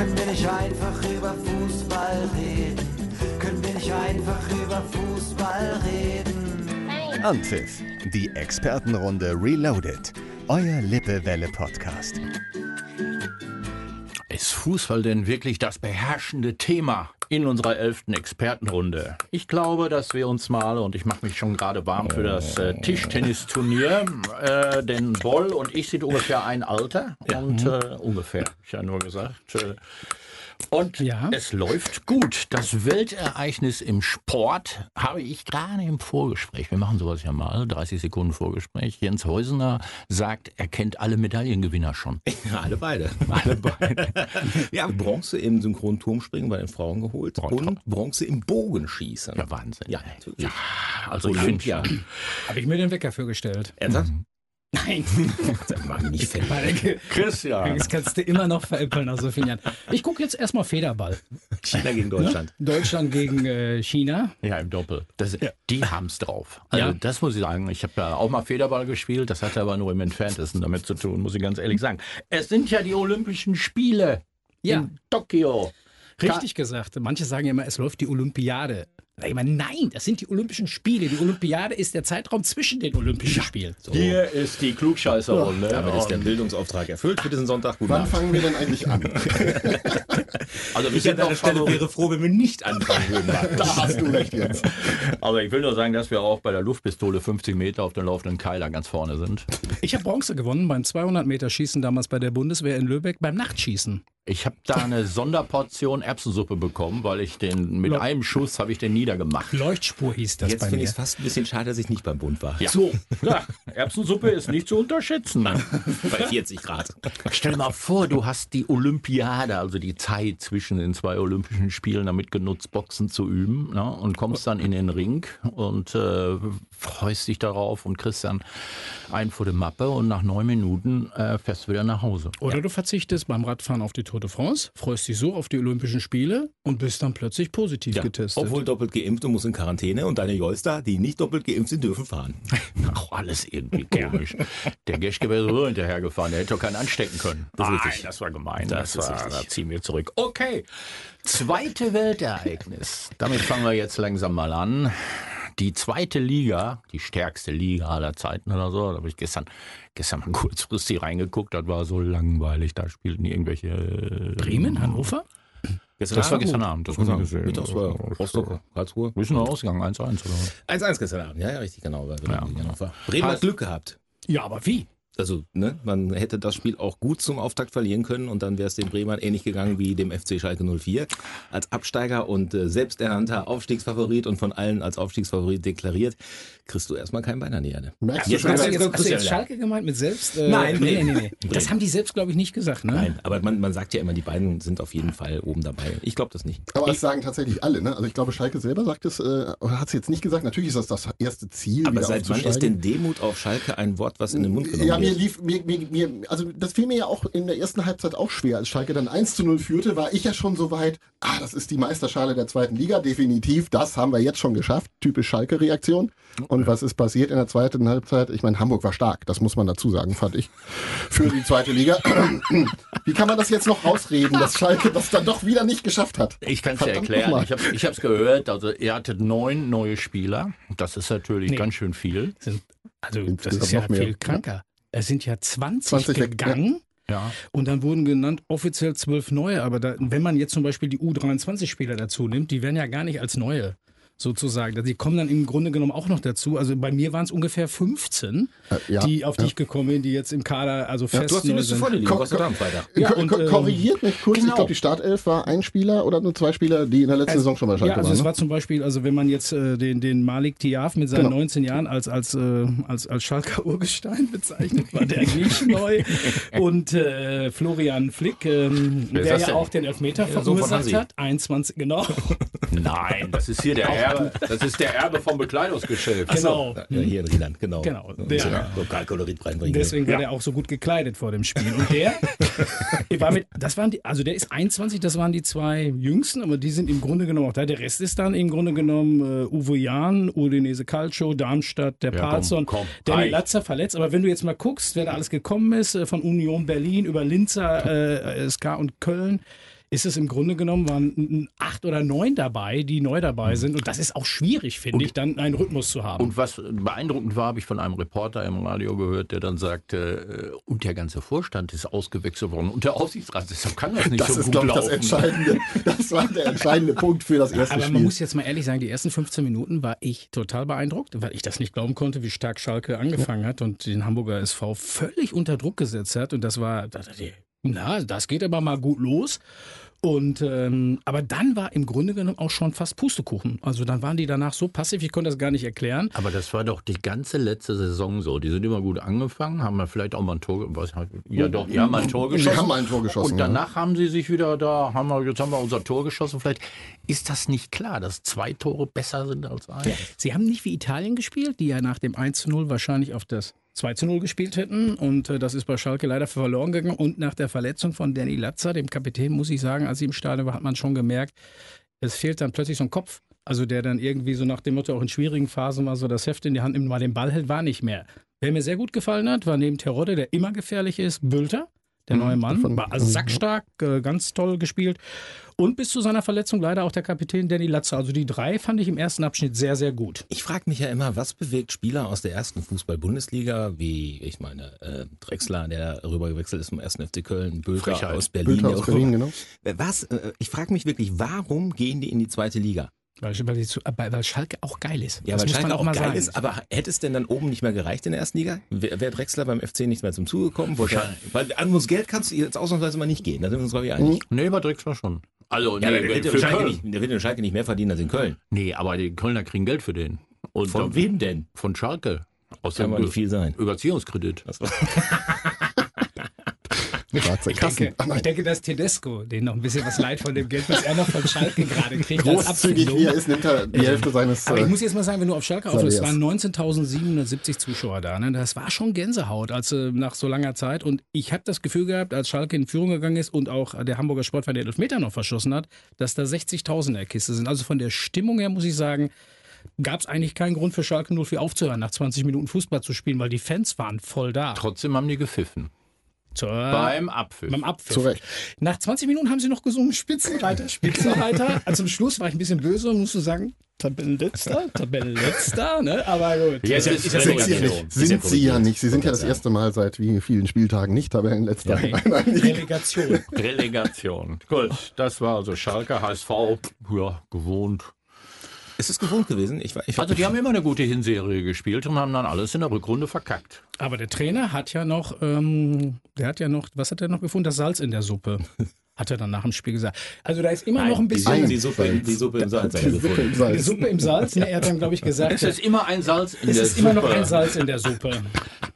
Können wir nicht einfach über Fußball reden? Können wir nicht einfach über Fußball reden? Anpfiff, die Expertenrunde Reloaded. Euer Lippewelle-Podcast. Ist Fußball denn wirklich das beherrschende Thema in unserer elften Expertenrunde? Ich glaube, dass wir uns mal, und ich mache mich schon gerade warm für das äh, Tischtennisturnier, äh, denn Boll und ich sind ungefähr ein Alter. Und äh, ungefähr, ich ja nur gesagt. Und Ja. es läuft gut. Das Weltereignis im Sport habe ich gerade im Vorgespräch. Wir machen sowas ja mal, 30 Sekunden Vorgespräch. Jens Heusener sagt, er kennt alle Medaillengewinner schon. Ja, alle beide. Alle beide. Ja, Bronze im Synchronturmspringen bei den Frauen geholt und Bronze im Bogenschießen. Ja, Wahnsinn. Ja, natürlich. Also ich finde Olympia. Habe ich mir den Wecker für gestellt. Ernsthaft? Nein. Sag mal, nicht fällig. Christian. Das kannst du immer noch veräppeln nach so vielen Jahren. Ich gucke jetzt erstmal Federball. China gegen Deutschland. Deutschland gegen äh, China. Ja, im Doppel. Das, Die haben's drauf. Also Ja. das muss ich sagen. Ich habe ja auch mal Federball gespielt. Das hatte aber nur im Entferntesten damit zu tun, muss ich ganz ehrlich sagen. Es sind ja die Olympischen Spiele Ja. in Tokio. Richtig gesagt. Manche sagen ja immer, es läuft die Olympiade. Ich immer, nein, das sind die Olympischen Spiele. Die Olympiade ist der Zeitraum zwischen den Olympischen Spielen. Hier ist die Klugscheißerrunde. Damit ist der Bildungsauftrag erfüllt für diesen Sonntag. Guten Wann Abend. fangen wir denn eigentlich an? also wir Ich an sind deiner Stelle wäre froh, wenn wir nicht anfangen würden. Da hast du recht jetzt. Also ich will nur sagen, dass wir auch bei der Luftpistole 50 Meter auf den laufenden Keiler ganz vorne sind. Ich habe Bronze gewonnen beim 200 Meter Schießen damals bei der Bundeswehr in Lübeck beim Nachtschießen. Ich habe da eine Sonderportion Erbsensuppe bekommen, weil ich den mit einem Schuss habe ich den niedergemacht. Leuchtspur hieß das Jetzt bei finde mir. ich es fast ein bisschen schade, dass ich nicht beim Bund war. So, ja, Erbsensuppe ist nicht zu unterschätzen. Bei 40 Grad. Stell dir mal vor, du hast die Olympiade, also die Zeit zwischen den zwei Olympischen Spielen damit genutzt, Boxen zu üben ne, und kommst dann in den Ring und äh, freust dich darauf und kriegst dann einen vor der Mappe und nach neun Minuten äh, fährst du wieder nach Hause. Oder du verzichtest beim Radfahren auf die Tour de France, freust dich so auf die Olympischen Spiele und bist dann plötzlich positiv Ja. getestet. Obwohl doppelt geimpft und muss in Quarantäne und deine Jolster, die nicht doppelt geimpft sind, dürfen fahren. Auch alles irgendwie komisch. Der Geschke wäre so hinterhergefahren, der hätte doch keinen anstecken können. Das Nein, richtig. das war gemein. Das Das, war, da ziehen wir zurück. Okay, zweite Weltereignis. Damit fangen wir jetzt langsam mal an. Die zweite Liga, die stärkste Liga aller Zeiten oder so, da habe ich gestern, gestern mal kurzfristig reingeguckt, das war so langweilig, da spielten irgendwelche... äh, Bremen, Hannover? Gestern Das war gestern Abend, das war gesehen. Mittags war Rostock, Karlsruhe. Wie ist denn der Ausgang? 1-1 oder was? 1-1 gestern Abend, ja, ja, richtig, genau. Weil Ja. war. Bremen hat Glück gehabt. Ja, aber wie? Also, ne, man hätte das Spiel auch gut zum Auftakt verlieren können und dann wäre es den Bremern ähnlich gegangen wie dem FC Schalke 04. Als Absteiger und äh, selbsternannter Aufstiegsfavorit und von allen als Aufstiegsfavorit deklariert, kriegst du erstmal kein Bein an die Erde. Merkst du Jetzt schon, kannst Hast du du jetzt hast du jetzt Schalke gemeint mit selbst? Äh, Nein, nee, nee. nee, nee. Das haben die selbst, glaube ich, nicht gesagt, ne? Nein, aber man, man sagt ja immer, die beiden sind auf jeden Fall oben dabei. Ich glaube das nicht. aber das sagen tatsächlich alle. Ne? Also ich glaube, Schalke selber sagt es, äh, hat es jetzt nicht gesagt. Natürlich ist das das erste Ziel. Aber seit wann ist denn Demut auf Schalke ein Wort, was in den Mund genommen Ja, mir lief, mir, mir, mir, also das fiel mir ja auch in der ersten Halbzeit auch schwer. Als Schalke dann 1 zu 0 führte, war ich ja schon so weit, ah, das ist die Meisterschale der zweiten Liga, definitiv, das haben wir jetzt schon geschafft. Typisch Schalke-Reaktion. Und was ist passiert in der zweiten Halbzeit? Ich meine, Hamburg war stark, das muss man dazu sagen, fand ich, für die zweite Liga. Wie kann man das jetzt noch rausreden, dass Schalke das dann doch wieder nicht geschafft hat? Ich kann es dir Verdammt erklären. Ich habe ich hab's gehört. Also ihr hattet neun neue Spieler. Das ist natürlich Nee. ganz schön viel. Sind, also, das ist ja noch mehr. viel kranker. Es sind ja 20, 20 weg, gegangen. Ja. Und dann wurden genannt offiziell zwölf neue. Aber da, wenn man jetzt zum Beispiel die U23-Spieler dazu nimmt, die werden ja gar nicht als neue sozusagen. Die kommen dann im Grunde genommen auch noch dazu. Also bei mir waren es ungefähr 15, Äh, ja, die auf die ja. ich gekommen bin, die jetzt im Kader also fest Du hast die Liste sind. vor dir liegen, Ko-? Ja, und, ähm, korrigiert mich kurz, genau. ich glaube, die Startelf war ein Spieler oder nur zwei Spieler, die in der letzten Saison schon bei Schalke Ja, also waren. es ne? war zum Beispiel, also wenn man jetzt äh, den, den Malik Diaf mit seinen Genau. 19 Jahren als, als, äh, als, als Schalker Urgestein bezeichnet, war der nicht neu. Und äh, Florian Flick, ähm, der ja denn? auch den Elfmeter Ja, verursacht hat, 21, genau. Nein, das ist hier der Erbe. Das ist der Erbe vom Bekleidungsgeschäft. genau. Ja, hier in Rieland, genau. Genau, der-. Lokalkolorit reinbringen. Deswegen war der auch so gut gekleidet vor dem Spiel. Und der, der war mit, das waren die, also der ist 21, das waren die zwei Jüngsten, aber die sind im Grunde genommen auch da. Der Rest ist dann im Grunde genommen äh, Uwe Jahn, Udinese Calcio, Darmstadt, der Ja, Parson, Danny. Latzer verletzt. Aber wenn du jetzt mal guckst, wer da alles gekommen ist, äh, von Union Berlin über Linzer, äh, SK und Köln, ist es im Grunde genommen, waren acht oder neun dabei, die neu dabei sind. Und das ist auch schwierig, finde ich, dann einen Rhythmus zu haben. Und was beeindruckend war, habe ich von einem Reporter im Radio gehört, der dann sagte, äh, und der ganze Vorstand ist ausgewechselt worden und der Aufsichtsrat, deshalb kann das nicht Das so ist, gut glaube ich, das laufen. Entscheidende. Das war der entscheidende Punkt für das erste Aber man Spiel. muss jetzt mal ehrlich sagen, die ersten 15 Minuten war ich total beeindruckt, weil ich das nicht glauben konnte, wie stark Schalke angefangen hat und den Hamburger SV völlig unter Druck gesetzt hat. Und das war, na, das geht aber mal gut los. Und ähm, aber dann war im Grunde genommen auch schon fast Pustekuchen. Also dann waren die danach so passiv, ich konnte das gar nicht erklären. Aber das war doch die ganze letzte Saison so. Die sind immer gut angefangen, haben ja vielleicht auch mal ein Tor, was, ja doch, ja mal ein Tor Die geschossen. haben mal ein Tor geschossen, Und danach haben sie sich wieder da, haben wir, jetzt haben wir unser Tor geschossen. Vielleicht ist das nicht klar, dass zwei Tore besser sind als ein. Sie haben nicht wie Italien gespielt, die ja nach dem 1 zu 0 wahrscheinlich auf das 2 zu 0 gespielt hätten. Und äh, das ist bei Schalke leider verloren gegangen. Und nach der Verletzung von Danny Latzer, dem Kapitän, muss ich sagen, als sie im Stadion war, hat man schon gemerkt, es fehlt dann plötzlich so ein Kopf. Also der dann irgendwie so nach dem Motto auch in schwierigen Phasen mal so das Heft in die Hand nimmt, mal den Ball hält, war nicht mehr. Wer mir sehr gut gefallen hat, war neben Terodde, der immer gefährlich ist, Bülter. Der neue Mann war also sackstark, äh, ganz toll gespielt. Und bis zu seiner Verletzung leider auch der Kapitän Danny Latzer. Also die drei fand ich im ersten Abschnitt sehr, sehr gut. Ich frage mich ja immer, was bewegt Spieler aus der ersten Fußball-Bundesliga, wie ich meine äh, Drexler, der rüber gewechselt ist vom ersten FC Köln, Bülter Frechheit. aus Berlin. Bülter aus Berlin, genau. Was? Äh, ich frage mich wirklich, warum gehen die in die zweite Liga? Weil, weil, weil Schalke auch geil ist. Ja, das weil muss Schalke man auch auch mal geil sagen. ist, aber hätte es denn dann oben nicht mehr gereicht in der ersten Liga? Wäre wär Drexler beim FC nicht mehr zum Zuge gekommen? Er- Weil an uns Geld kannst du jetzt ausnahmsweise mal nicht gehen, da sind wir uns, glaube ich, einig. Nee, bei Drexler schon. Also, nee, Ja, der wird, für in Schalke nicht, der wird in Schalke nicht mehr verdienen als in Köln. Nee, aber die Kölner kriegen Geld für den. Und Von dann- wem denn? Von Schalke. Aus Kann dem aber nicht viel sein. Überziehungskredit. Schwarze Ich Kassen. denke, Ach ich denke, dass Tedesco den noch ein bisschen was leid von dem Geld, was er noch von Schalke gerade kriegt, großzügig wie er ist, nimmt er die Hälfte seines... Aber ich äh, muss jetzt mal sagen, wenn du auf Schalke aufhörst, es waren 19.770 Zuschauer da. Ne? Das war schon Gänsehaut als äh, nach so langer Zeit. Und ich habe das Gefühl gehabt, als Schalke in Führung gegangen ist und auch der Hamburger Sportverein den Elfmeter noch verschossen hat, dass da 60.000 in der Kiste sind. Also von der Stimmung her muss ich sagen, gab es eigentlich keinen Grund für Schalke 04 aufzuhören, nach 20 Minuten Fußball zu spielen, weil die Fans waren voll da. Trotzdem haben die gepfiffen. Zur, Beim Abpfiff. beim Abpfiff. Zu Recht. Nach 20 Minuten haben sie noch gesungen, Spitzenreiter, Spitzenreiter. also zum Schluss war ich ein bisschen böse und musste sagen, Tabellenletzter, Tabellenletzter, ne? Aber gut. Jetzt ist, ist ja Sind sie ja nicht. Ist ja Sind sie ja nicht. Sie sind ja das erste Mal seit wie vielen Spieltagen nicht Tabellenletzter. Liga. Relegation. Relegation. Gut, das war also Schalke, HSV, ja, gewohnt. Ist es gewohnt gewesen? Ich, war- ich, Also die haben immer eine gute Hinserie gespielt und haben dann alles in der Rückrunde verkackt. Aber der Trainer hat ja noch, ähm, der hat ja noch, was hat er noch gefunden? Das Salz in der Suppe. Hat er dann nach dem Spiel gesagt. Also da ist immer noch ein die, bisschen die, Suppe, die Suppe im Salz hat Die Suppe im gefunden. die Salz. Suppe im Salz. Ne? Er hat dann, glaube ich, gesagt, Es ist immer ein Salz in es der ist Suppe. immer noch ein Salz in der Suppe.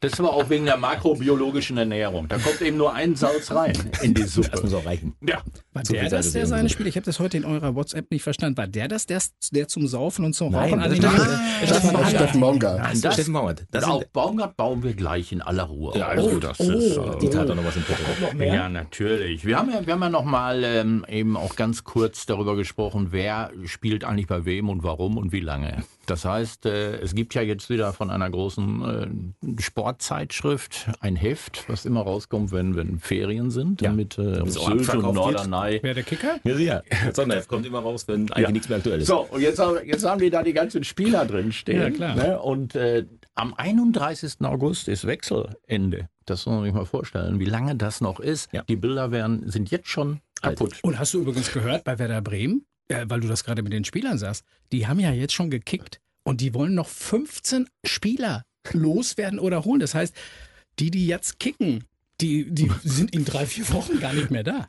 Das ist aber auch wegen der makrobiologischen Ernährung. Da kommt eben nur ein Salz rein in die Das Suppe. muss auch reichen. Ja, War der das, Salz der in der seine. Spiele? Ich habe das heute in eurer WhatsApp nicht verstanden. War der das, der, der zum Saufen und zum Nein, Rauchen das ist den Steffen- Das war Ah, Steffen Baumgart. Nein, das, Steffen. Das auch Baumgart bauen wir gleich in aller Ruhe. Ja, Also oh, das oh, ist, die äh, tat doch noch was im mehr? Ja, natürlich. Wir haben ja, wir haben ja noch mal ähm, eben auch ganz kurz darüber gesprochen, wer spielt eigentlich bei wem und warum und wie lange. Das heißt, äh, es gibt ja jetzt wieder von einer großen äh, Sportzeitschrift ein Heft, was immer rauskommt, wenn, wenn Ferien sind, Ja. mit äh, Sylt und. Norderney. Wer der Kicker? Ja, sicher. Das Sonderheft kommt immer raus, wenn eigentlich Ja. nichts mehr aktuell ist. So, und jetzt, haben- jetzt haben die da die ganzen Spieler drin stehen. Ja, klar. Ne? Und äh, am 31. August ist Wechselende. Das muss man sich mal vorstellen, wie lange das noch ist. Ja. Die Bilder werden, sind jetzt schon kaputt. Und hast du übrigens gehört bei Werder Bremen, äh, weil du das gerade mit den Spielern sagst, die haben ja jetzt schon gekickt und die wollen noch 15 Spieler loswerden oder holen. Das heißt, die, die jetzt kicken, die, die sind in drei, vier Wochen gar nicht mehr da.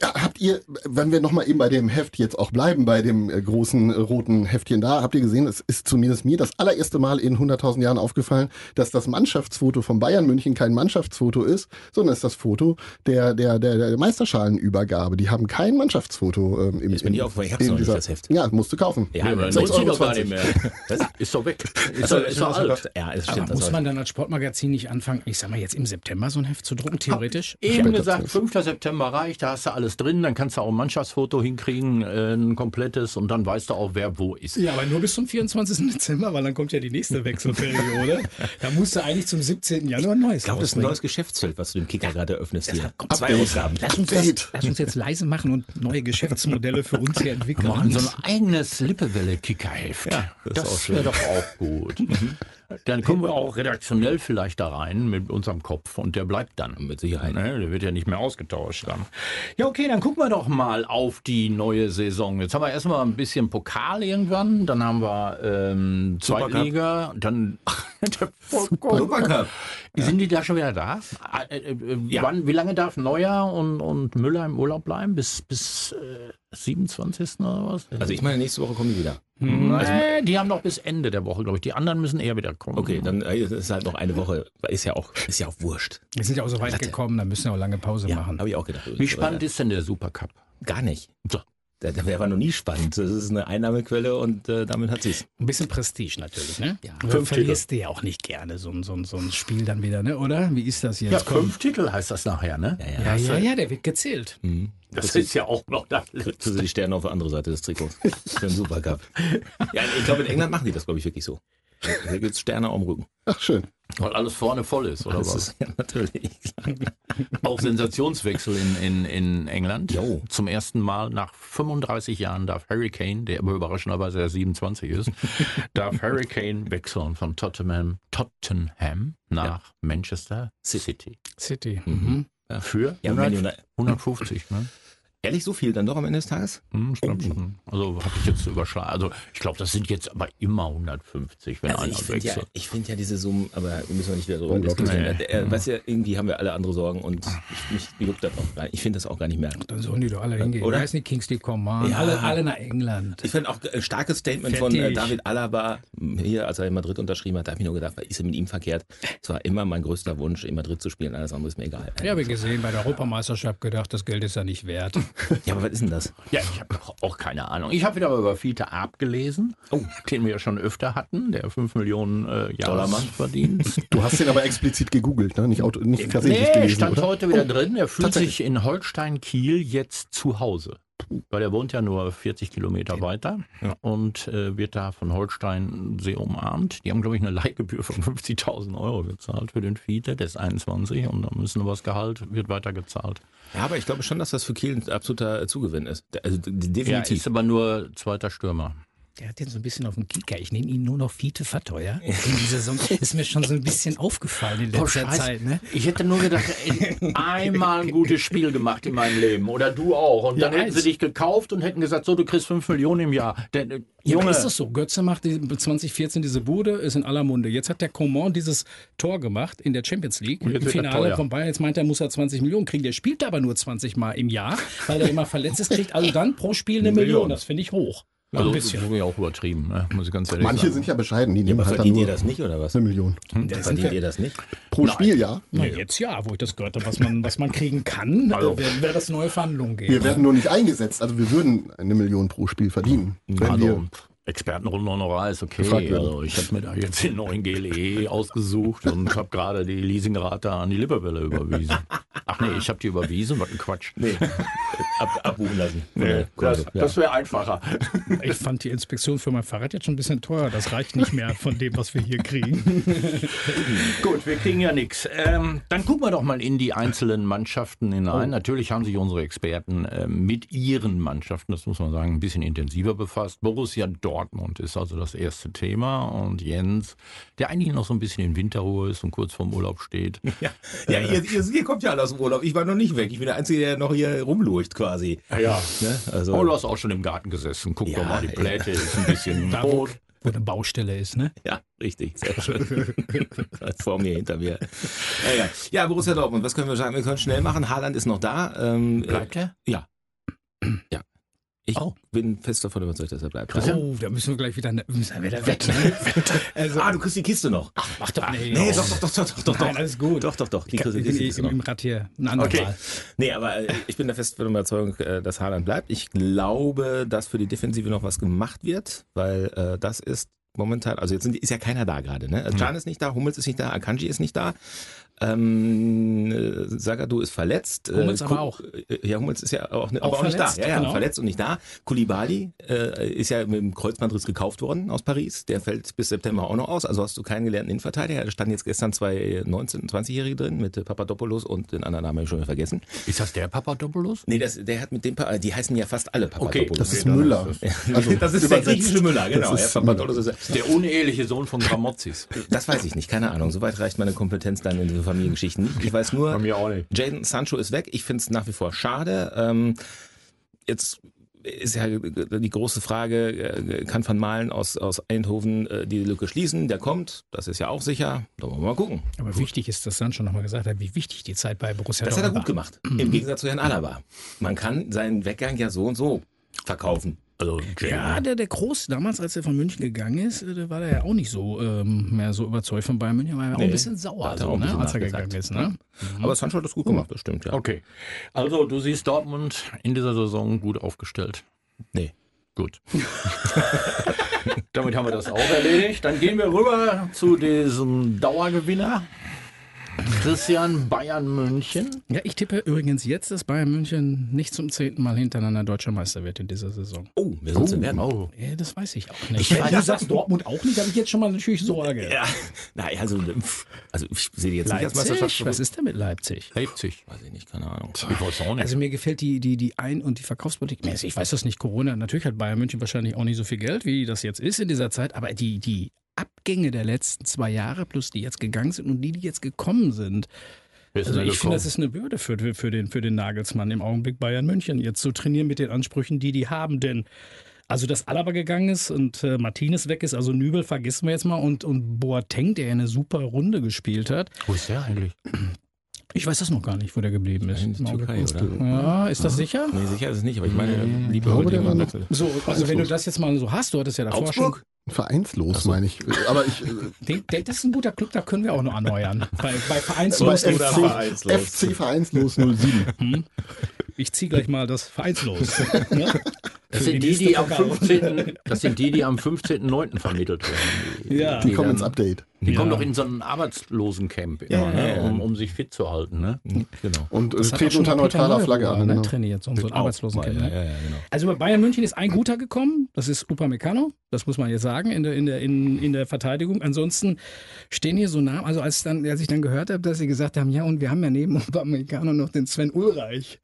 Ja, habt ihr, wenn wir nochmal eben bei dem Heft jetzt auch bleiben, bei dem äh, großen äh, roten Heftchen da, habt ihr gesehen, es ist zumindest mir das allererste Mal in 100.000 Jahren aufgefallen, dass das Mannschaftsfoto von Bayern München kein Mannschaftsfoto ist, sondern es ist das Foto der, der, der, der Meisterschalenübergabe. Die haben kein Mannschaftsfoto ähm, im, Ist mir nicht aufgefallen. Ich hab's in noch nicht, dieser- das Heft. Ja, musst du kaufen. Ja, aber Euro doch gar nicht mehr. Was? Ist doch weg. Ist, doch, ist doch alt. Ja, es Aber stimmt. das muss man dann als Sportmagazin nicht anfangen, ich sag mal jetzt im September so ein Heft zu drucken, theoretisch? Eben Später gesagt, zuerst. 5. September reicht, da hast du alles drin, dann kannst du auch ein Mannschaftsfoto hinkriegen, äh, ein komplettes, und dann weißt du auch, wer wo ist. Ja, aber nur bis zum 24. Dezember, weil dann kommt ja die nächste Wechselperiode. da musst du eigentlich zum 17. Januar ein neues Ich glaube, das ist ein neues Geschäftsfeld, was du dem Kicker gerade eröffnest hier. Zwei Update. Ausgaben. Lass uns, das, lass uns jetzt leise machen und neue Geschäftsmodelle für uns hier entwickeln. machen so ein eigenes Lippewelle-Kickerheft. Ja, das das wäre doch auch gut. Dann kommen wir auch redaktionell vielleicht da rein mit unserem Kopf und der bleibt dann. Mit Sicherheit. Ne, der wird ja nicht mehr ausgetauscht dann. Ja, okay, dann gucken wir doch mal auf die neue Saison. Jetzt haben wir erstmal ein bisschen Pokal irgendwann, dann haben wir ähm. Zweitliga, dann der Supercup. Sind die da schon wieder da? Äh, äh, äh, wann, wie lange darf Neuer und, und Müller im Urlaub bleiben? Bis, bis äh, 27. oder was? Also ich meine, nächste Woche kommen die wieder. Nee, die haben noch bis Ende der Woche, glaube ich. Die anderen müssen eher wieder kommen. Okay, dann äh, ist halt noch eine Woche. Ist ja auch, ist ja auch wurscht. Wir sind ja auch so weit gekommen, da müssen wir auch lange Pause Ja, machen. habe ich auch gedacht. Wie spannend ist denn der Supercup? Gar nicht. So. Der, der war noch nie spannend. Das ist eine Einnahmequelle und äh, damit hat sie's. Ein bisschen Prestige natürlich, ne? Ja. Du Fünf verlierst du ja auch nicht gerne so, ein- so, so ein Spiel dann wieder, ne? Oder? Wie ist das jetzt? Ja, Komm. fünf Titel heißt das nachher, ne? Ja, ja, ja, der wird gezählt. Mhm. Das ist ja auch noch das Kriegst du die Sterne auf der anderen Seite des Trikots. Für den Supercup. Ja, ich glaube, in England machen die das, glaube ich, wirklich so. Da gibt's Sterne am Rücken. Ach, schön. Weil alles vorne voll ist, oder Das was? ist ja natürlich. Auch Sensationswechsel in, in, in England. Jo. Zum ersten Mal nach 35 Jahren darf Harry Kane, der aber überraschenderweise erst 27 ist, darf Harry Kane wechseln von Tottenham, Tottenham nach Manchester City. City. Mhm. Für Ja, 100, Man United- 150, ne? Ehrlich, so viel dann doch am Ende des Tages? Hm, ich glaub schon. Also habe ich jetzt überschlagen. Also ich glaube, das sind jetzt aber immer 150, wenn Also einer ich finde ja, wechselt. ich find ja diese Summen, aber müssen wir nicht wieder Unglaublich. diskutieren. Nee. Äh, Weißt ja, irgendwie haben wir alle andere Sorgen und ich, mich juckt das auch gar nicht. Ich finde das auch gar nicht mehr. Dann sollen die doch alle hingehen. Oder? Oder? Heißen die Kingsley Coman. Ja. Alle, alle nach England. Ich finde auch ein starkes Statement von äh, Fertig. David Alaba hier, als er in Madrid unterschrieben hat. Da habe ich nur gedacht, was ist denn mit ihm verkehrt? Es war immer mein größter Wunsch, in Madrid zu spielen. Alles andere ist mir egal. Ja, habe ich gesehen, bei der Europameisterschaft gedacht, das Geld ist ja nicht wert. Ja, aber was ist denn das? Ja, ich habe auch keine Ahnung. Ich habe wieder über Fiete Arp gelesen, Oh. den wir ja schon öfter hatten, der 5 Millionen äh, Dollarmann. Jahresverdienst. Du hast den aber explizit gegoogelt, ne? Nicht, auto, nicht versehentlich Nee, gelesen, stand oder? heute wieder drin. Er fühlt tatsächlich. sich in Holstein-Kiel jetzt zu Hause. Weil er wohnt ja nur 40 Kilometer weiter und äh, wird da von Holstein sehr umarmt. Die haben, glaube ich, eine Leihgebühr von 50.000 Euro gezahlt für den Fiete. Der ist 21 und dann müssen wir das Gehalt, wird weiter gezahlt. Ja, aber ich glaube schon, dass das für Kiel ein absoluter Zugewinn ist. Also d- Ja, definitiv. ist aber nur zweiter Stürmer. Der hat den so ein bisschen auf den Kicker. Ich nenne ihn nur noch Fiete Verteuer. In dieser Saison ist mir schon so ein bisschen aufgefallen in Oh, letzter Scheiße. Zeit. Ne? Ich hätte nur gedacht, einmal ein gutes Spiel gemacht in meinem Leben. Oder du auch. Und Ja, dann hätten sie dich gekauft und hätten gesagt, so, du kriegst 5 Millionen im Jahr. Denn, äh, Ja, aber Junge, ist das so? Götze macht die, 2014 diese Bude, ist in aller Munde. Jetzt hat der Coman dieses Tor gemacht in der Champions League Und im Finale von Bayern. Jetzt meint er, muss er 20 Millionen kriegen. Der spielt aber nur 20 Mal im Jahr, weil er immer verletzt ist, kriegt also dann pro Spiel eine Million. Das finde ich hoch. Also, ein das bisschen. ist ja auch übertrieben, ne? muss ich ganz ehrlich Manche sagen. sind ja bescheiden, die Ja, nehmen aber halt dann verdient ihr das nicht oder was? eine Million. Verdient ihr das nicht? Pro Spiel, ja. Na, jetzt ja, wo ich das gehört habe, was man, was man kriegen kann, Also- äh, wäre wär das neue Verhandlungen geben. Wir werden nur nicht eingesetzt. Also wir würden eine Million pro Spiel verdienen. Wenn Also, wir, Expertenrunde Honorar ist okay. Also, ich habe mir da jetzt den neuen GLE ausgesucht und habe gerade die Leasingrate an die Lippewelle überwiesen. Ach nee, ich habe die überwiesen, was ein Quatsch. Nee. Ab, abbuchen lassen. Nee, das, das wäre einfacher. Ich fand die Inspektion für mein Fahrrad jetzt schon ein bisschen teuer. Das reicht nicht mehr von dem, was wir hier kriegen. Gut, wir kriegen ja nichts. Ähm, dann gucken wir doch mal in die einzelnen Mannschaften hinein. Natürlich haben sich unsere Experten ähm, mit ihren Mannschaften, das muss man sagen, ein bisschen intensiver befasst. Borussia Dortmund ist also das erste Thema und Jens, der eigentlich noch so ein bisschen in Winterruhe ist und kurz vorm Urlaub steht. Ja, ja ihr, ihr, ihr kommt ja alle aus dem Urlaub. Ich war noch nicht weg. Ich bin der Einzige, der noch hier rumlurcht quasi. Ja. Ne? Also, Oh, du hast auch schon im Garten gesessen. Guck Ja, doch mal, die ja. Pläte ist ein bisschen rot. wo eine Baustelle ist, ne? Ja, richtig, sehr schön. Vor mir, hinter mir. Ja, ja. ja, Borussia Dortmund, was können wir sagen? Wir können schnell machen. Haaland ist noch da. Ähm, Bleibt er? Ja. Ja. Ich Oh. bin fest davon überzeugt, dass er bleibt. Oh, da müssen wir gleich wieder, müssen wir wieder wetten. Also, Ah, du kriegst die Kiste noch. mach doch nicht. Nee, doch, doch, doch, doch, doch, doch. Nein, alles gut. Doch, doch, doch. Die Ich, du bin die eh Kiste im, noch. im Rad hier ein andermal. Okay. Nee, aber äh, ich bin der festen Überzeugung, äh, dass Haaland bleibt. Ich glaube, dass für die Defensive noch was gemacht wird, weil äh, das ist momentan, also jetzt sind, ist ja keiner da gerade. Ne? Also Can ist nicht da, Hummels ist nicht da, Akanji ist nicht da. Ähm, äh, Sagadu ist verletzt. Hummels Äh, aber auch. äh, Ja, Hummels ist ja auch, ne- Auch aber auch nicht da. Ja, ja, genau. verletzt und nicht da. Kulibali äh, ist ja mit dem Kreuzbandriss gekauft worden aus Paris. Der fällt bis September auch noch aus. Also hast du keinen gelernten Innenverteidiger. Da standen jetzt gestern zwei 19-, 20-Jährige drin mit äh, Papadopoulos und den anderen Namen habe ich schon wieder vergessen. Ist das der Papadopoulos? Nee, das, der hat mit dem, Pa- die heißen ja fast alle Papadopoulos. Das ist Müller. Also das ist der griechische Müller, genau. Das Ja, ist Papadopoulos ist, Der uneheliche Sohn von Gramozis. das weiß ich nicht, keine Ahnung. Soweit reicht meine Kompetenz dann in diese Familiengeschichten nicht. Ich weiß nur, mir auch nicht. Jaden Sancho ist weg. Ich finde es nach wie vor schade. Ähm, jetzt ist ja die große Frage, äh, kann Van Malen aus, aus Eindhoven äh, die Lücke schließen? Der kommt, das ist ja auch sicher. Da wollen wir mal gucken. Aber wichtig ist, dass Sancho nochmal gesagt hat, wie wichtig die Zeit bei Borussia Das hat er Dortmund gut war. gemacht. Im Gegensatz zu Herrn Alaba. Man kann seinen Weggang ja so und so verkaufen. Also, Ja, der, der Groß, damals, als er von München gegangen ist, äh, da war der ja auch nicht so ähm, mehr so überzeugt von Bayern München, war er auch Nee, ein bisschen sauer, er so, auch ne, als er gegangen ist. Ne? Aber Sancho hat das gut gemacht, das stimmt, ja. Okay. Also, du siehst Dortmund in dieser Saison gut aufgestellt. Nee. Gut. Damit haben wir das auch erledigt. Dann gehen wir rüber zu diesem Dauergewinner. Christian Bayern München. Ja, ich tippe übrigens jetzt, dass Bayern München nicht zum zehnten Mal hintereinander deutscher Meister wird in dieser Saison. Oh, wer soll's denn werden? Oh. Ja, das weiß ich auch nicht. Ich weiß- du sagst Dortmund auch nicht, habe ich jetzt schon mal natürlich Sorge. Ja, na, also, also ich sehe die jetzt nicht als Meisterschaft. Leipzig? Was ist denn mit Leipzig? Leipzig. Weiß ich nicht, keine Ahnung. Ich weiß auch nicht. Also mir gefällt die, die, die Ein- und die Verkaufspolitik mäßig. Ich weiß das nicht, Corona. Natürlich hat Bayern München wahrscheinlich auch nicht so viel Geld, wie das jetzt ist in dieser Zeit. Aber die, die Abgänge der letzten zwei Jahre, plus die jetzt gegangen sind und die, die jetzt gekommen sind. Also ich finde, das ist eine Bürde für, für, den, für den Nagelsmann im Augenblick Bayern München, jetzt zu trainieren mit den Ansprüchen, die die haben. Denn also dass Alaba gegangen ist und äh, Martinez weg ist, also Nübel vergessen wir jetzt mal und, und Boateng, der eine super Runde gespielt hat. Wo ist der eigentlich? Ich weiß das noch gar nicht, wo der geblieben ist. In der Türkei, oder? Ja, ist das sicher? Nee, sicher ist es nicht, aber ich meine, lieber glaube, heute der war jemand noch- wechseln. So, also wenn du das jetzt mal so hast, du hattest ja davor Augsburg? Vereinslos, meine ich. Aber ich. äh, schon. Den, den, das ist ein guter Club, da können wir auch noch erneuern. Bei, bei Vereinslos. oder FC, vereinslos. FC Vereinslos 07. Ich ziehe gleich mal das Vereinslos. ne? Das sind die, die am Vergabe. 15. Das sind die, die am 15.09. vermittelt werden. Ja. Die kommen dann- ins Update. Die Ja. kommen doch in so ein Arbeitslosencamp, immer, Ja, ne? ja. Um, um sich fit zu halten. Ne? Genau. Und treten schon unter neutraler Flagge an. Ne, trainiert, so ein, so ein Arbeitslosencamp. Ja, Ne? ja, ja, genau. Also bei Bayern München ist ein guter gekommen, das ist Upamecano, das muss man jetzt sagen, in der, in der, in, in der Verteidigung. Ansonsten stehen hier so Namen, also als, dann, als ich dann gehört habe, dass sie gesagt haben, ja und wir haben ja neben Upamecano noch den Sven Ulreich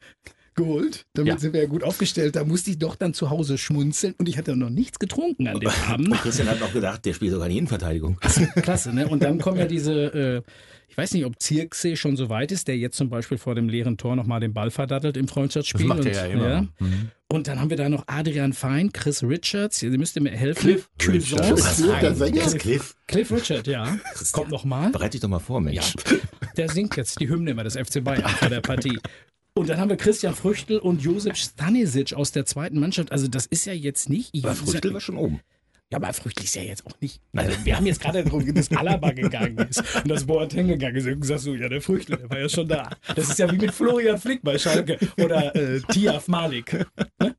geholt, damit Ja. sind wir ja gut aufgestellt. Da musste ich doch dann zu Hause schmunzeln und ich hatte noch nichts getrunken an dem Abend. Christian hat noch gedacht, der spielt sogar in Innenverteidigung. Klasse, ne? Und dann kommen ja diese, äh, ich weiß nicht, ob Zirkse schon so weit ist, der jetzt zum Beispiel vor dem leeren Tor nochmal den Ball verdattelt im Freundschaftsspiel. Das macht und, er ja immer. Mhm. Und dann haben wir da noch Adrian Fein, Chris Richards, ihr müsst mir helfen. Cliff. Chris Cliff, Cliff. Cliff Richard, ja. Kommt nochmal. Bereite dich doch mal vor, Mensch. Der singt jetzt die Hymne immer des FC Bayern vor der Partie. Und dann haben wir Christian Früchtel und Josef Stanisic aus der zweiten Mannschaft. Also das ist ja jetzt nicht... Aber Früchtel war schon oben. Ja, aber Früchtl ist ja jetzt auch nicht. Also wir haben jetzt gerade darum, dass Alaba gegangen ist und dass Boateng gegangen ist. Und gesagt so, ja, der Früchtl, der war ja schon da. Das ist ja wie mit Florian Flick bei Schalke oder äh, Tiaf Malik. Ne?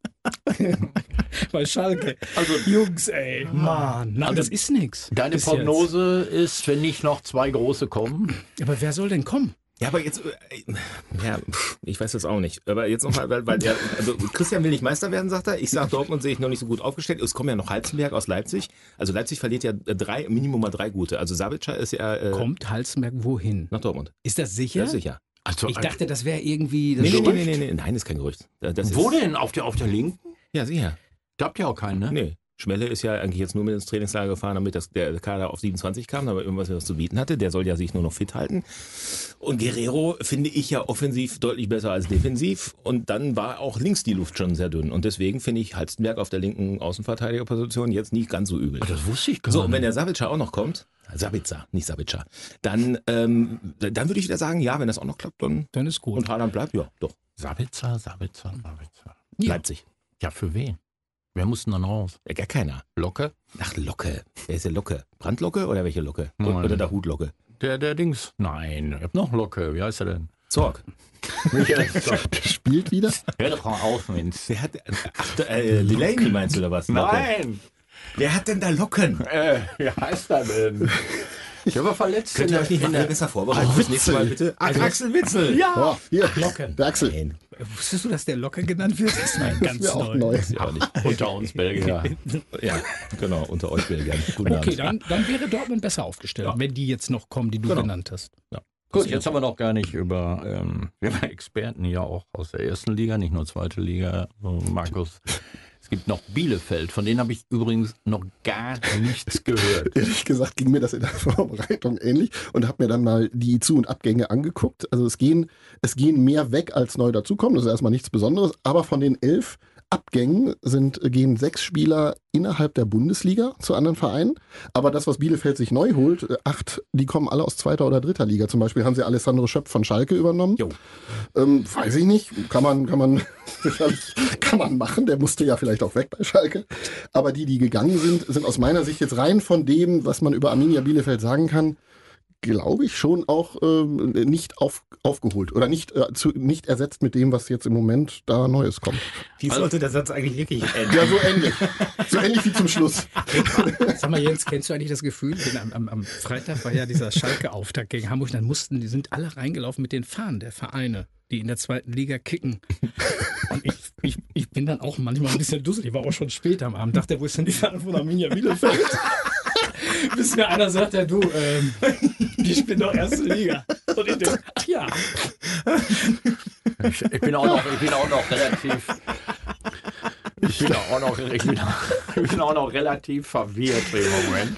bei Schalke. Also Jungs, ey, Mann, na, das ist nix. Deine Prognose ist, wenn nicht noch zwei große kommen. Jetzt. Aber wer soll denn kommen? Ja, aber jetzt, äh, ja, ich weiß das auch nicht. Aber jetzt nochmal, weil, weil der, also Christian will nicht Meister werden, sagt er. Ich sage, Dortmund sehe ich noch nicht so gut aufgestellt. Es kommen ja noch Halzenberg aus Leipzig. Also Leipzig verliert ja drei, Minimum mal drei gute. Also Sabitzer ist ja äh, Kommt Halzenberg wohin? nach Dortmund. Ist das sicher? Ja, sicher. Also, Ich dachte, das wäre irgendwie das Nee, nee, nee, nee, nee, nein, ist kein Gerücht. Das Wo ist, denn? Auf der, auf der linken? Ja, sicher. Da habt ihr auch keinen, ne? Nee. Schmelle ist ja eigentlich jetzt nur mit ins Trainingslager gefahren, damit das, der Kader auf 27 kam, aber irgendwas was zu bieten hatte. Der soll ja sich nur noch fit halten. Und Guerrero finde ich ja offensiv deutlich besser als defensiv. Und dann war auch links die Luft schon sehr dünn. Und deswegen finde ich Halstenberg auf der linken Außenverteidigerposition jetzt nicht ganz so übel. Das wusste ich gar So, und nicht. wenn der Savitzer auch noch kommt, Sabitzer, nicht Sabitzer, dann, ähm, dann würde ich wieder sagen, ja, wenn das auch noch klappt, dann Dann ist gut. und Haaland bleibt, ja, doch. Sabitzer, Sabitzer, Sabitzer. Ja. Leipzig. Ja, für wen? Wer muss denn dann raus? Ja, gar keiner. Locke? Ach, Locke. Wer ist der Locke? Brandlocke oder welche Locke? Nein. Oder der Hutlocke? Der, der Dings? Nein, ihr habt noch Locke. Wie heißt er denn? Zorg. Michael. Der spielt wieder. Hör doch mal auf, Mensch. Wer hat, ach, äh, Delaney meinst du oder was? Locke. Nein! Wer hat denn da Locken? Äh, wie heißt er denn? Der war verletzt. Könnt ihr euch nicht mal besser vorbereiten? Das nächste Mal bitte. Ach, Axel Witzel. Ja. Oh, hier, Locken. der Axel. Nein, Wusstest du, dass der Locker genannt wird? Das ist mein ganz auch neu. neu. ja, nicht. Unter uns Belgier. Ja, genau, unter euch Belgiern. Guten Okay, Abend. dann, dann wäre Dortmund besser aufgestellt, wenn die jetzt noch kommen, die du Genau. genannt hast. Gut, jetzt haben wir noch gar nicht über, ähm, wir haben Experten hier auch aus der ersten Liga, nicht nur zweite Liga. Markus, gibt noch Bielefeld, von denen habe ich übrigens noch gar nichts gehört. Ehrlich gesagt ging mir das in der Vorbereitung ähnlich und habe mir dann mal die Zu- und Abgänge angeguckt. Also es gehen, es gehen mehr weg, als neu dazukommen. Das ist erstmal nichts Besonderes. Aber von den elf Abgängen sind, gehen sechs Spieler innerhalb der Bundesliga zu anderen Vereinen. Aber das, was Bielefeld sich neu holt, äh, acht, die kommen alle aus zweiter oder dritter Liga. Zum Beispiel haben sie Alessandro Schöpf von Schalke übernommen. Ähm, weiß ich nicht. Kann man, kann man, kann man machen. Der musste ja vielleicht auch weg bei Schalke. Aber die, die gegangen sind, sind aus meiner Sicht jetzt rein von dem, was man über Arminia Bielefeld sagen kann, glaube ich schon auch ähm, nicht auf, aufgeholt oder nicht, äh, zu, nicht ersetzt mit dem, was jetzt im Moment da Neues kommt. Wie sollte der Satz eigentlich wirklich enden? Ja, so ähnlich. so ähnlich wie zum Schluss. Sag mal, Jens, kennst du eigentlich das Gefühl? Denn am, am, am Freitag war ja dieser Schalke-Auftakt gegen Hamburg. Dann mussten, die sind alle reingelaufen mit den Fahnen der Vereine, die in der zweiten Liga kicken. Und ich, ich, ich bin dann auch manchmal ein bisschen dusselig. Ich war auch schon spät am Abend. Dachte, wo ist denn die Fahne von Arminia Bielefeld? Bis mir einer sagt, ja du, ähm, die spielen doch erste Liga. Und ich denke, ach ja. Ich, ich, bin auch noch, ich bin auch noch relativ. Ich bin auch noch, ich bin, ich bin auch noch relativ verwirrt im Moment.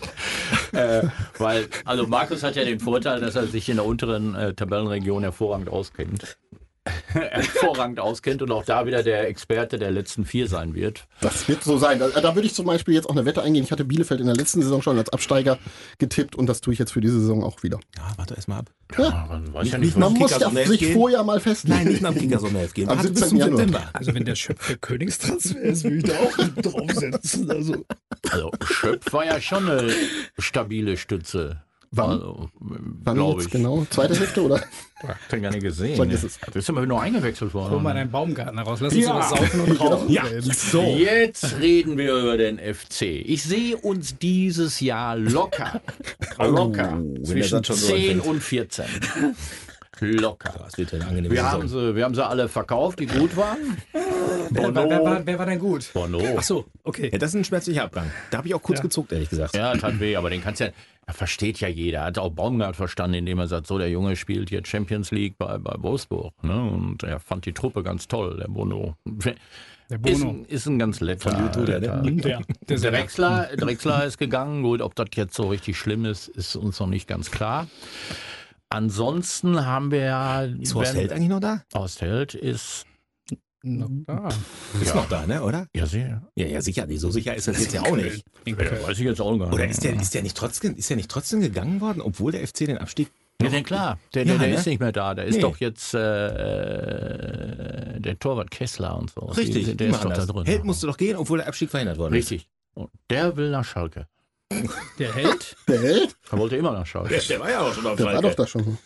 Äh, weil, also Markus hat ja den Vorteil, dass er sich in der unteren äh, Tabellenregion hervorragend auskennt. hervorragend auskennt und auch da wieder der Experte der letzten vier sein wird. Das wird so sein. Da, da würde ich zum Beispiel jetzt auch eine Wette eingehen. Ich hatte Bielefeld in der letzten Saison schon als Absteiger getippt und das tue ich jetzt für diese Saison auch wieder. Ja, warte erst mal ab. Ja, man weiß ja nicht nicht, mal- was, Man muss ja sich gehen? vorher mal festlegen. Nein, nicht nach dem Kicker-Sommerheft gehen. Am Warte bis 17. zum Januar. September. Also wenn der Schöpf der Königstransfer ist, würde ich da auch draufsetzen. Also, also Schöpf war ja schon eine stabile Stütze. Wann? Also, Wann jetzt ich. genau? Zweite Hälfte oder? Hab ich gar nicht gesehen. Vergiss es. Das ist immer nur eingewechselt worden. hol mal deinen Baumgarten raus. Lass uns Ja. über Saufen und Rauchen Ja, so. Jetzt reden wir über den FC. Ich sehe uns dieses Jahr locker, locker der zwischen Satz schon so 10 anfängt. und 14. Locker. Das wird ja eine angenehme Wir haben, sie, wir haben sie alle verkauft, die gut waren. Wer, wer, wer, war, wer war denn gut? Bono. Ach so, okay. Ja, das ist ein schmerzlicher Abgang. Da habe ich auch kurz Ja. gezuckt, ehrlich gesagt. Ja, tat weh, aber den kannst ja, er versteht ja jeder. Hat auch Baumgart verstanden, indem er sagt, so, der Junge spielt hier Champions League bei, bei Wolfsburg. Ne? Und er fand die Truppe ganz toll, der Bono. Der Ist, Bono. ein- ist ein ganz letter. Von YouTube, der, ne? Der, der Sänger. Drexler, Drexler ist gegangen. Gut, ob das jetzt so richtig schlimm ist, ist uns noch nicht ganz klar. Ansonsten haben wir ja. Ist Horst Held eigentlich noch da? Horst Held ist. Noch da. Ist noch da, ne, oder? Ja, sehr. Ja, ja, sicher. Nee, so sicher ist das jetzt ja auch nicht. Ja, weiß ich jetzt auch gar nicht. Oder ist der, ist der nicht trotzdem, ist der nicht trotzdem gegangen worden, obwohl der FC den Abstieg Ja, denn klar. Der, Ja, der, der ne? ist nicht mehr da. Der ist Nee. doch jetzt äh, der Torwart Kessler und so. Richtig, Die, die der ist doch da das. drin. Held musste doch gehen, obwohl der Abstieg verhindert worden ist. Richtig. Und der will nach Schalke. Der Held? Der Held? Er wollte immer nach Schalke. Der war ja auch schon auf Der war doch da schon.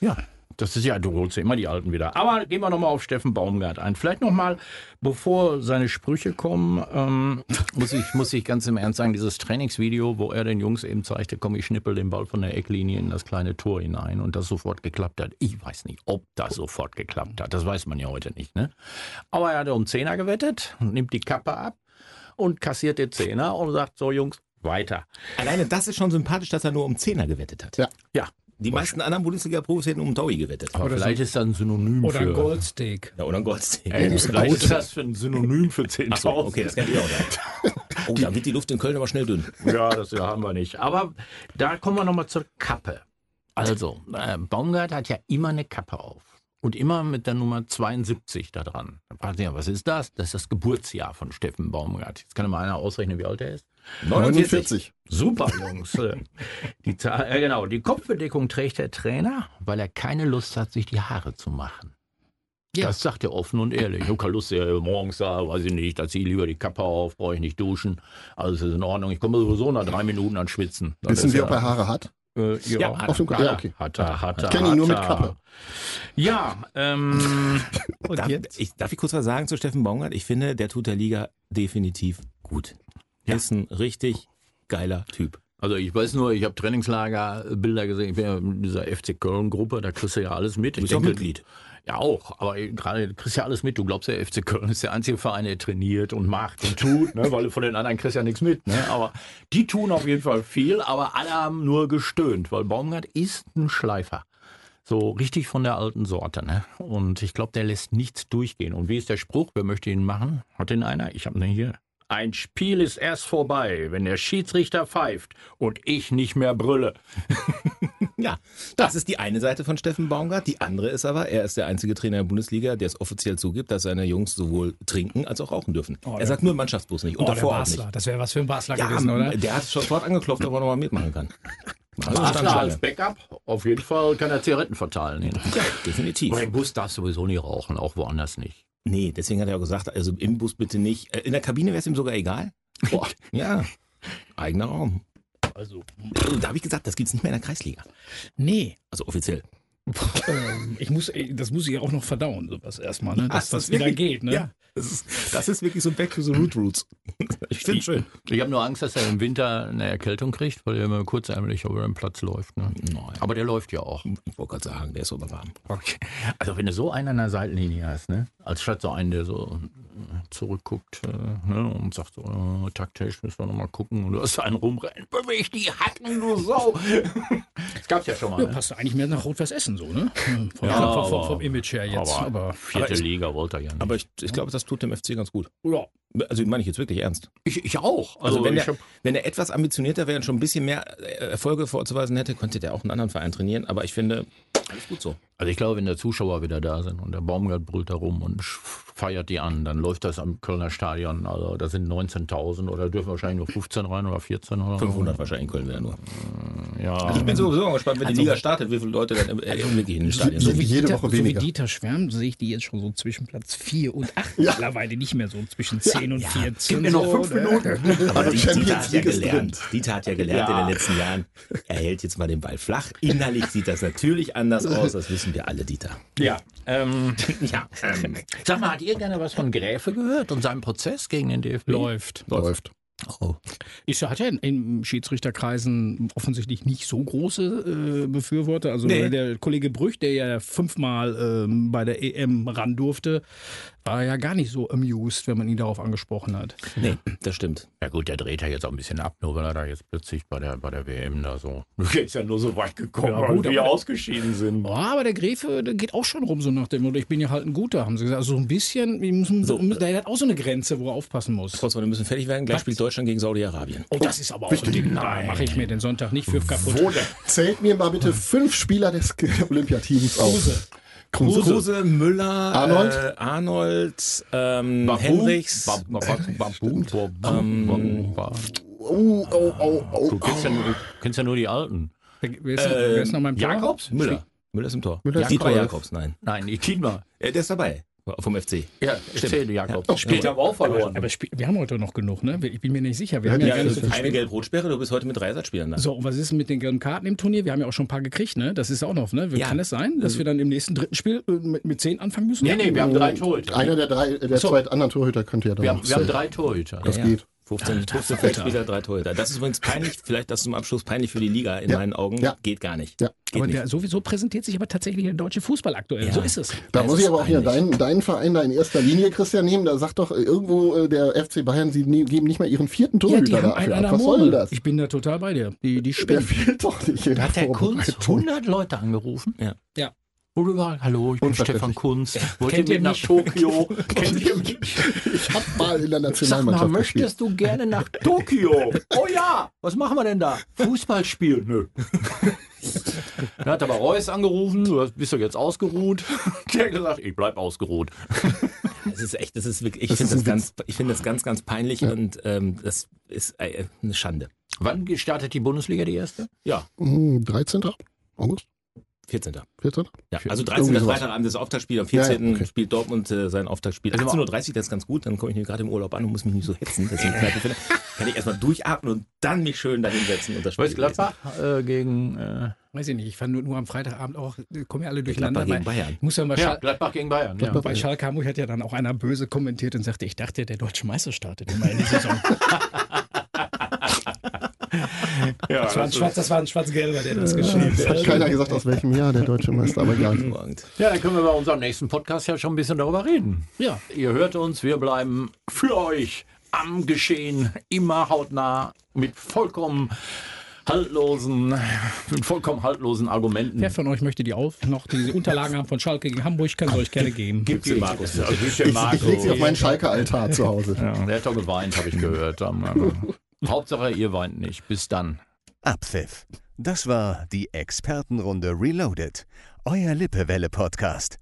Ja, das ist ja, du holst ja immer die Alten wieder. Aber gehen wir nochmal auf Steffen Baumgart ein. Vielleicht nochmal, bevor seine Sprüche kommen, ähm, muss, ich, muss ich ganz im Ernst sagen, dieses Trainingsvideo, wo er den Jungs eben zeigte, komm, ich schnippel den Ball von der Ecklinie in das kleine Tor hinein und das sofort geklappt hat. Ich weiß nicht, ob das sofort geklappt hat. Das weiß man ja heute nicht. Ne? Aber er hat um Zehner gewettet, nimmt die Kappe ab und kassiert den Zehner und sagt so, Jungs, weiter. Alleine das ist schon sympathisch, dass er nur um Zehner gewettet hat. Ja. Ja, Die meisten anderen Bundesliga-Profis hätten um Taui gewettet. aber vielleicht ist das ein Synonym Oder für... ein Goldsteak. Ja, oder ein Goldsteak. Ey, vielleicht ist das für ein Synonym für 10.000. Achso, okay, das kann ich auch sagen. Oh, da wird die Luft in Köln aber schnell dünn. Ja, das haben wir nicht. Aber da kommen wir nochmal zur Kappe. Also, äh, Baumgart hat ja immer eine Kappe auf. Und immer mit der Nummer 72 da dran. Da fragt sich ja, was ist das? Das ist das Geburtsjahr von Steffen Baumgart. Jetzt kann mal einer ausrechnen, wie alt er ist. 49. Super, Jungs. Die Zahl, äh, genau, die Kopfbedeckung trägt der Trainer, weil er keine Lust hat, sich die Haare zu machen. Das sagt er offen und ehrlich. Ich habe keine Lust, äh, morgens da, weiß ich nicht, da ziehe ich lieber die Kappe auf, brauche ich nicht duschen. Alles ist in Ordnung. Ich komme sowieso nach drei Minuten an Schwitzen. Das Wissen wir, ja- ob er Haare hat? äh, ja, Ja, hat, hat, ja, er, okay. hat er, hat er. Ich kenne ihn nur mit er. Kappe. Ja, ähm, Und Darf jetzt? ich, darf ich kurz was sagen zu Steffen Baumgart? Ich finde, der tut der Liga definitiv gut. Ja. Ist ein richtig geiler Typ. Also ich weiß nur, ich habe Trainingslagerbilder gesehen, ich bin ja in dieser FC Köln-Gruppe, da kriegst du ja alles mit. Du Ich bist auch denke- Mitglied. Ja auch, aber gerade du kriegst ja alles mit. Du glaubst ja, FC Köln ist der einzige Verein, der trainiert und macht und tut, ne? weil du von den anderen kriegst ja nichts mit. Ne? Aber die tun auf jeden Fall viel, aber alle haben nur gestöhnt, weil Baumgart ist ein Schleifer. So richtig von der alten Sorte. Ne? Und ich glaube, der lässt nichts durchgehen. Und wie ist der Spruch? Wer möchte ihn machen? Hat den einer? Ich habe den hier. Ein Spiel ist erst vorbei, wenn der Schiedsrichter pfeift und ich nicht mehr brülle. Ja, das ist die eine Seite von Steffen Baumgart. Die andere ist aber, er ist der einzige Trainer der Bundesliga, der es offiziell zugibt, dass seine Jungs sowohl trinken als auch rauchen dürfen. er sagt nur Mannschaftsbus nicht und Oh, der davor auch Basler. nicht. Das wäre was für ein Basler Ja, gewesen, oder? der hat sofort angeklopft, ob er nochmal mitmachen kann. Also Basler als Backup, auf jeden Fall kann er Zigaretten verteilen. Ja, definitiv. Aber im Bus darfst du sowieso nie rauchen, auch woanders nicht. Nee, deswegen hat er auch gesagt, also im Bus bitte nicht. Äh, In der Kabine wäre es ihm sogar egal. Boah, ja, eigener Raum. Also, Da habe ich gesagt, das gibt's nicht mehr in der Kreisliga. Nee. Also offiziell. Ich muss, ey, das muss ich ja auch noch verdauen, sowas erstmal, ne? dass Ach, das ist wieder wirklich- geht. Ne? Ja, das ist, das ist wirklich so ein Back to the Root Roots. Ich finde schön. ich habe nur Angst, dass er im Winter eine Erkältung kriegt, weil er immer kurzärmlich über den Platz läuft. Ne? Nein. Aber der läuft ja auch. Ich wollte gerade sagen, der ist aber warm. Okay. Also wenn du so einen an der Seitenlinie hast, ne? als statt so einen, der so äh, zurückguckt äh, ne? und sagt so, äh, taktisch müssen wir nochmal gucken und du hast einen rumrennen, beweg die Hacken, du Sau. das gab's ja schon mal. Ja, Ne? passt eigentlich mehr nach Rot-Weiß Essen so, ne? Vom, Ja, vom, vom, aber- vom Image her jetzt. aber, Aber, vierte aber ich- Liga wollte er ja nicht. Aber ich, ich glaube, das tut dem FC ganz gut. ja. Also meine ich jetzt wirklich ernst. ich, ich auch. Also, wenn, ich der, hab- wenn er etwas ambitionierter wäre und schon ein bisschen mehr Erfolge vorzuweisen hätte, könnte der auch einen anderen Verein trainieren. Aber ich finde, alles gut so. Also ich glaube, wenn der Zuschauer wieder da sind und der Baumgart brüllt da rum und feiert die an, dann läuft das am Kölner Stadion. Also da sind 19.000 oder dürfen wahrscheinlich nur 15 rein oder 14 oder so. 500 wahrscheinlich in Köln wieder nur. Ja. Ich bin sowieso gespannt, wenn die Liga startet, wie viele Leute dann äh, wirklich in den Stadien so sind. wie jede Dieter, Woche so wie weniger. Dieter schwärmt, sehe ich die jetzt schon so zwischen Platz 4 und 8 mittlerweile nicht mehr so zwischen 10 und 14. mir noch so, fünf ne? Minuten. Aber Also die, Dieter hat ja gelernt. Dieter hat ja gelernt in den letzten Jahren. Er hält jetzt mal den Ball flach. Innerlich sieht das natürlich anders aus. Das wissen wir alle, Dieter. Ja. Ähm, Ja. ähm, sag mal, hat irgendeiner was von Gräfe gehört und seinem Prozess gegen den DFB? Läuft. Läuft. Oh. Ist ja, hat ja in, in Schiedsrichterkreisen offensichtlich nicht so große äh, Befürworter. Also Nee. der Kollege Brüch, der ja fünfmal ähm, bei der EM ran durfte, war ja gar nicht so amused, wenn man ihn darauf angesprochen hat. Nee, das stimmt. Ja gut, der dreht ja jetzt auch ein bisschen ab, nur weil er da jetzt plötzlich bei der, bei der WM da so... Du ist ja nur so weit gekommen, Ja, weil gut, wir aber- ausgeschieden sind. Ja, aber der Gräfe, der geht auch schon rum, so nach dem, oder ich bin ja halt ein Guter, haben sie gesagt. Also so ein bisschen, wir müssen, So. der hat auch so eine Grenze, wo er aufpassen muss. Trotzdem, wir müssen fertig werden. Gleich spielt Deutschland gegen Saudi-Arabien. Oh, das ist aber auch ein Ding. Da mache ich mir den Sonntag nicht für kaputt. Wo? Zählt mir mal bitte fünf Spieler des Olympiateams auf. Kruse, Kruse Müller, Arnold? äh, Arnold ähm, Babu? Ba- ba- Babu? Babu? Ähm, Ba- Oh, oh, oh, oh. Du kennst ja, nur, kennst ja nur die Alten. Wer ist, wer ist noch mein Tor? Jakobs? Müller. Müller ist im Tor. Müller ist Dietmar im. Jakobs, nein. Nein, die Tidmar. Äh, der ist dabei. Vom FC. Ja, erzähl Jakobs. Spielt aber auch verloren. Aber spiel, wir haben heute noch genug, ne? Ich bin mir nicht sicher. Wir Ja, haben ja, ja, gar nicht das so ist viel Eine. Gelb-Rot-Sperre, du bist heute mit drei Ersatzspielern da. So, und was ist mit den gelben Karten im Turnier? Wir haben ja auch schon ein paar gekriegt, ne? Das ist auch noch, ne? Ja. Kann es sein, dass wir dann im nächsten dritten Spiel äh, mit, mit zehn anfangen müssen? Nee, nee, wir haben drei Torhüter. Einer der drei, der So. zwei anderen Torhüter könnte ja dann Wir haben, wir haben drei Torhüter. Das Ja. geht. 15, Alter, 15 Alter. Feldspieler, drei Torhüter. Das ist übrigens peinlich, vielleicht das zum Abschluss peinlich für die Liga in Ja. meinen Augen. Ja. Geht gar nicht. Ja. Geht Aber nicht. der, sowieso präsentiert sich aber tatsächlich der deutsche Fußball aktuell. Ja. So ist es. Da Das muss ich aber auch hier deinen, deinen Verein da in erster Linie, Christian, nehmen. Da sagt doch äh, irgendwo äh, der FC Bayern, sie ne geben nicht mal ihren vierten Ja, Torhüter die haben dafür einen ab. Was soll das? Ich bin da total bei dir. Die, die Der fehlt doch nicht Da hat der Vorbereitung. 100 Leute angerufen. Ja. Ja. Hallo, ich bin. Stefan Kunz. Wollt ihr Kennt ihr mit nach mich? Tokio? Kennt ihr mich? Ich hab mal in der Sag mal, Nationalmannschaft gespielt. möchtest du gerne nach Tokio? Oh ja, was machen wir denn da? Fußball spielen? Nö. Da hat aber Reus angerufen, du bist doch jetzt ausgeruht. Der hat gesagt, ich bleib ausgeruht. Das ist echt, das ist wirklich, ich Das finde das, ganz, ich finde das ganz, ganz peinlich und ähm, das ist äh, eine Schande. Wann startet die Bundesliga, die erste? Ja, Hm, 13. August? 14. 14. Ja, also 13. Irgendwie das sowas. Freitagabend das Auftaktspiel, am Ja, ja, 14. okay. spielt Dortmund äh, sein Auftaktspiel. Also 18.30 Uhr, das ist ganz gut, dann komme ich mir gerade im Urlaub an und muss mich nicht so hetzen. Deswegen kann ich erstmal durchatmen und dann mich schön dahinsetzen und das Spiel Weiß Gladbach äh, gegen, äh, Weiß ich nicht. Ich fand nur, nur am Freitagabend auch, äh, kommen ja alle durcheinander. Gladbach gegen Bayern. Muss ja mal ja, Gladbach gegen Bayern. Ja. bei Schalke Hamburg hat ja dann auch einer böse kommentiert und sagte, ich dachte, der deutsche Meister startet immer in die Saison. Ja, Das war ein, Schwarz, das war ein Schwarz-Gelber, der das geschrieben Es hat hat. keiner gesagt, aus welchem Jahr der deutsche Meister, aber egal. Ja, dann können wir bei unserem nächsten Podcast ja schon ein bisschen darüber reden. Ja. Ihr hört uns, wir bleiben für euch am Geschehen, immer hautnah, mit vollkommen haltlosen, mit vollkommen haltlosen Argumenten. Wer von euch möchte die auf, noch diese Unterlagen haben von Schalke gegen Hamburg, kann sie euch gerne geben. Gibt's den Markus. Ja, Ich, ich leg sie auf meinen Schalke-Altar zu Hause. Ja, der hat doch geweint, habe ich gehört. Hauptsache, ihr weint nicht. Bis dann. Abpfiff. Das war die Expertenrunde Reloaded. Euer Lippewelle-Podcast.